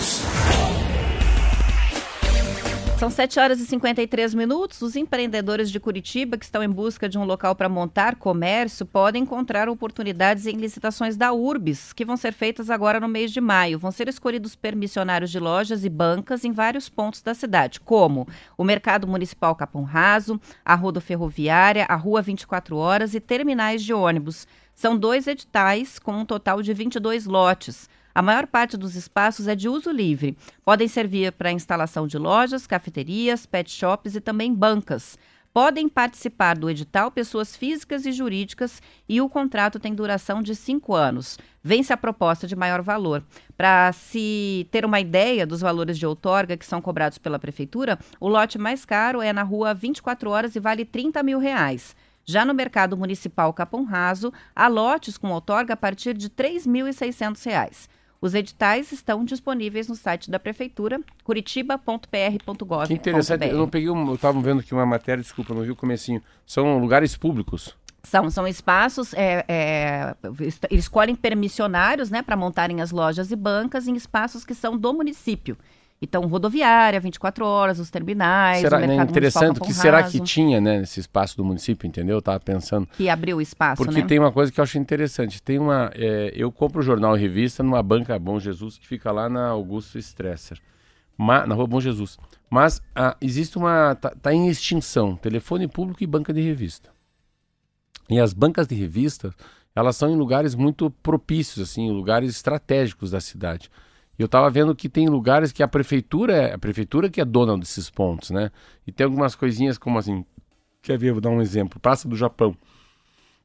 São 7 horas e 53 minutos. Os empreendedores de Curitiba que estão em busca de um local para montar comércio podem encontrar oportunidades em licitações da Urbis, que vão ser feitas agora no mês de maio. Vão ser escolhidos permissionários de lojas e bancas em vários pontos da cidade, como o Mercado Municipal Capão Raso, a Rodo Ferroviária, a Rua 24 Horas e terminais de ônibus. São dois editais com um total de 22 lotes. A maior parte dos espaços é de uso livre. Podem servir para instalação de lojas, cafeterias, pet shops e também bancas. Podem participar do edital pessoas físicas e jurídicas e o contrato tem duração de cinco anos. Vence a proposta de maior valor. Para se ter uma ideia dos valores de outorga que são cobrados pela Prefeitura, o lote mais caro é na rua 24 horas e vale 30 mil reais. Já no mercado municipal Capão Raso, há lotes com outorga a partir de R$ 3.600. Os editais estão disponíveis no site da Prefeitura, curitiba.pr.gov.br. Que interessante, eu não peguei um, eu tava vendo aqui uma matéria, desculpa, não vi o comecinho. São lugares públicos. São, são espaços, é, é, eles escolhem permissionários né, para montarem as lojas e bancas em espaços que são do município. Então, rodoviária, 24 horas, os terminais, será o né, mercado interessante, municipal o que será Raso, que tinha, né, nesse espaço do município, entendeu? Eu tava pensando. que abriu o espaço, Porque né? tem uma coisa que eu acho interessante. Tem uma. é, eu compro jornal e revista numa banca Bom Jesus que fica lá na Augusto Stresser. Ma- na rua Bom Jesus. Mas ah, existe uma. Tá, tá em extinção. Telefone público e banca de revista. E as bancas de revista, elas são em lugares muito propícios, assim, lugares estratégicos da cidade. E eu estava vendo que tem lugares que a prefeitura é a prefeitura que é dona desses pontos, né? E tem algumas coisinhas como assim. Quer ver? Vou dar um exemplo. Praça do Japão.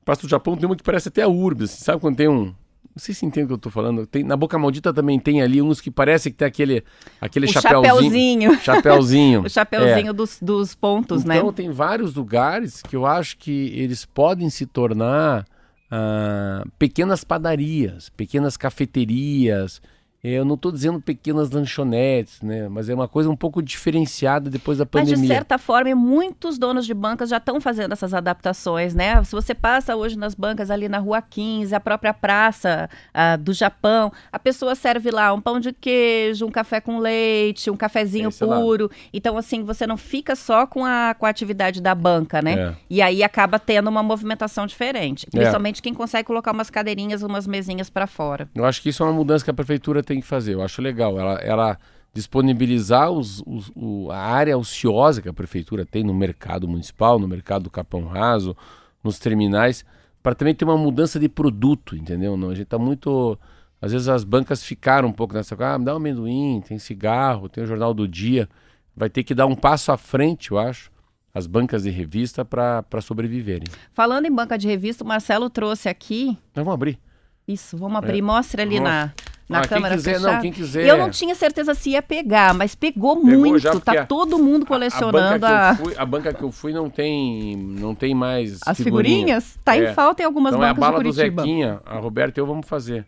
Praça do Japão tem uma que parece até a Urbis. Sabe quando tem um. Não sei se entende o que eu tô falando. Tem, na Boca Maldita também tem ali uns que parece que tem aquele, aquele O chapéuzinho. chapeuzinho. Chapeuzinho. O chapeuzinho dos, dos pontos, então né? tem vários lugares que eu acho que eles podem se tornar ah, pequenas padarias, pequenas cafeterias. Eu não estou dizendo pequenas lanchonetes, né? Mas é uma coisa um pouco diferenciada depois da Mas de pandemia. certa forma, muitos donos de bancas já estão fazendo essas adaptações, né? Se você passa hoje nas bancas ali na Rua 15, a própria praça ah, do Japão, a pessoa serve lá um pão de queijo, um café com leite, um cafezinho Esse lado. puro. Então, assim, você não fica só com a, com a atividade da banca, né? É. E aí acaba tendo uma movimentação diferente. É. Principalmente quem consegue colocar umas cadeirinhas, umas mesinhas para fora. Eu acho que isso é uma mudança que a prefeitura tem que fazer. Eu acho legal. Ela, ela disponibilizar os- os- o- a área ociosa que a prefeitura tem no mercado municipal, no mercado do Capão Raso, nos terminais, para também ter uma mudança de produto, entendeu? Não, a gente está muito. Às vezes as bancas ficaram um pouco nessa coisa, ah, me dá um amendoim, tem cigarro, tem o Jornal do Dia. Vai ter que dar um passo à frente, eu acho, as bancas de revista para sobreviverem. Falando em banca de revista, o Marcelo trouxe aqui. Nós vamos abrir. Isso, vamos abrir. Mostra ali na, na. Ah, quem câmera quiser, não, fechada. quem quiser. Eu não tinha certeza se ia pegar, mas pegou, Pegou muito. já, tá a- todo mundo colecionando a, a- banca que eu fui, a banca que eu fui não tem, não tem mais as figurinha. figurinhas. Tá É. em falta em algumas Então é a bancas bala de do Curitiba. Zequinha, a Roberta e eu vamos fazer.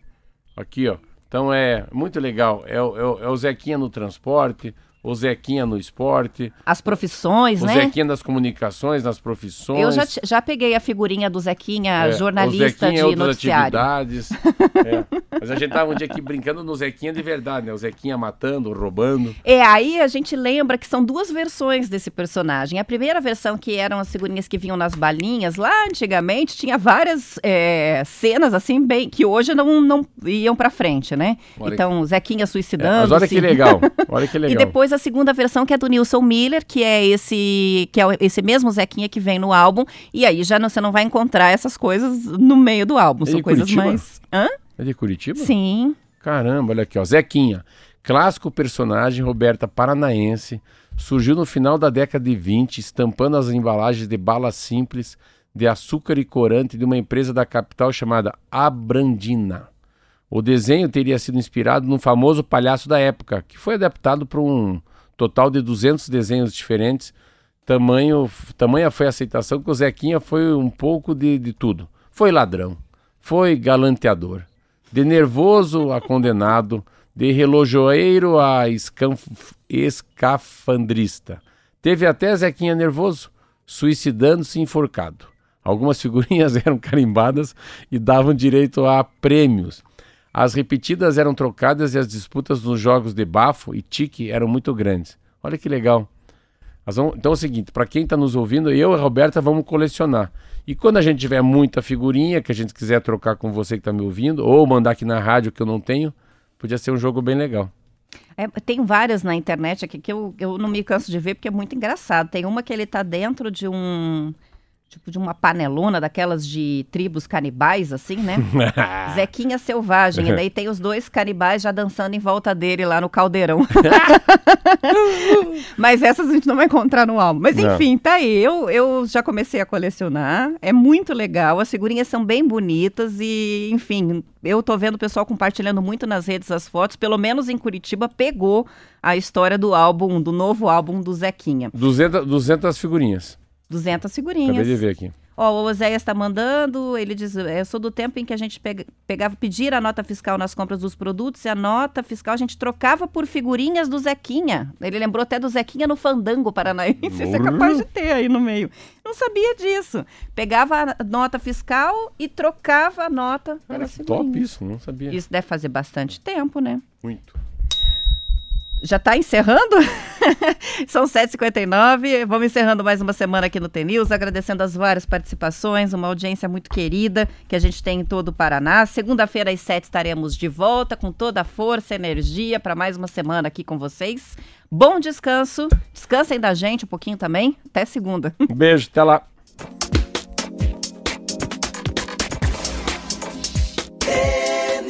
Aqui, ó. Então é muito legal. É, é, é o Zequinha no transporte, o Zequinha no esporte, As profissões, o né? Zequinha das comunicações, nas profissões. Eu já, já peguei a figurinha do Zequinha, é, jornalista o Zequinha de é outras noticiário. atividades. É. Mas a gente tava um dia aqui brincando no Zequinha de verdade, né? O Zequinha matando, roubando. É, aí a gente lembra que são duas versões desse personagem. A primeira versão, que eram as figurinhas que vinham nas balinhas, lá antigamente, tinha várias é, cenas, assim, bem, que hoje não, não iam pra frente, né? Olha então, Zequinha É, suicidando. mas olha que legal, olha que legal. E depois a segunda versão, que é do Nilson Miller, que é esse que é esse mesmo Zequinha que vem no álbum. E aí já não, você não vai encontrar essas coisas no meio do álbum. São é coisas Curitiba? mais. Hã? É de Curitiba? Sim. Caramba, olha aqui, ó. Zequinha, clássico personagem, Roberta Paranaense, surgiu no final da década de 20, estampando as embalagens de bala simples de açúcar e corante de uma empresa da capital chamada Abrandina. O desenho teria sido inspirado no famoso palhaço da época, que foi adaptado para um total de 200 desenhos diferentes. Tamanho, tamanha foi a aceitação que o Zequinha foi um pouco de, de tudo. Foi ladrão, foi galanteador, de nervoso a condenado, de relojoeiro a escanf- escafandrista. Teve até Zequinha nervoso, suicidando-se enforcado. Algumas figurinhas eram carimbadas e davam direito a prêmios. As repetidas eram trocadas e as disputas nos jogos de bafo e tique eram muito grandes. Olha que legal. Então é o seguinte, para quem está nos ouvindo, eu e a Roberta vamos colecionar. E quando a gente tiver muita figurinha que a gente quiser trocar com você que está me ouvindo, ou mandar aqui na rádio que eu não tenho, podia ser um jogo bem legal. É, tem várias na internet aqui que eu, eu não me canso de ver porque é muito engraçado. Tem uma que ele tá dentro de um. Tipo de uma panelona daquelas de tribos canibais, assim, né? Zequinha Selvagem. E daí tem os dois canibais já dançando em volta dele lá no caldeirão. Mas essas a gente não vai encontrar no álbum. Mas Não. enfim, tá aí. Eu, eu já comecei a colecionar. É muito legal. As figurinhas são bem bonitas e, enfim, eu tô vendo o pessoal compartilhando muito nas redes as fotos. Pelo menos em Curitiba pegou a história do álbum, do novo álbum do Zequinha. 200, 200 figurinhas. 200 Acabei figurinhas. de ver aqui. Ó, o Oséias está mandando, ele diz, eu sou do tempo em que a gente pega- pegava, pedir a nota fiscal nas compras dos produtos e a nota fiscal a gente trocava por figurinhas do Zequinha. Ele lembrou até do Zequinha no Fandango Paranaense, isso é capaz de ter aí no meio. Não sabia disso. Pegava a nota fiscal e trocava a nota Cara, top isso, não sabia. Isso deve fazer bastante tempo, né? Muito. Já está encerrando? São 7h59. Vamos encerrando mais uma semana aqui no TNews, agradecendo as várias participações, uma audiência muito querida que a gente tem em todo o Paraná. Segunda-feira às 7 estaremos de volta com toda a força e energia para mais uma semana aqui com vocês. Bom descanso. Descansem da gente um pouquinho também. Até segunda. Um beijo, até lá. É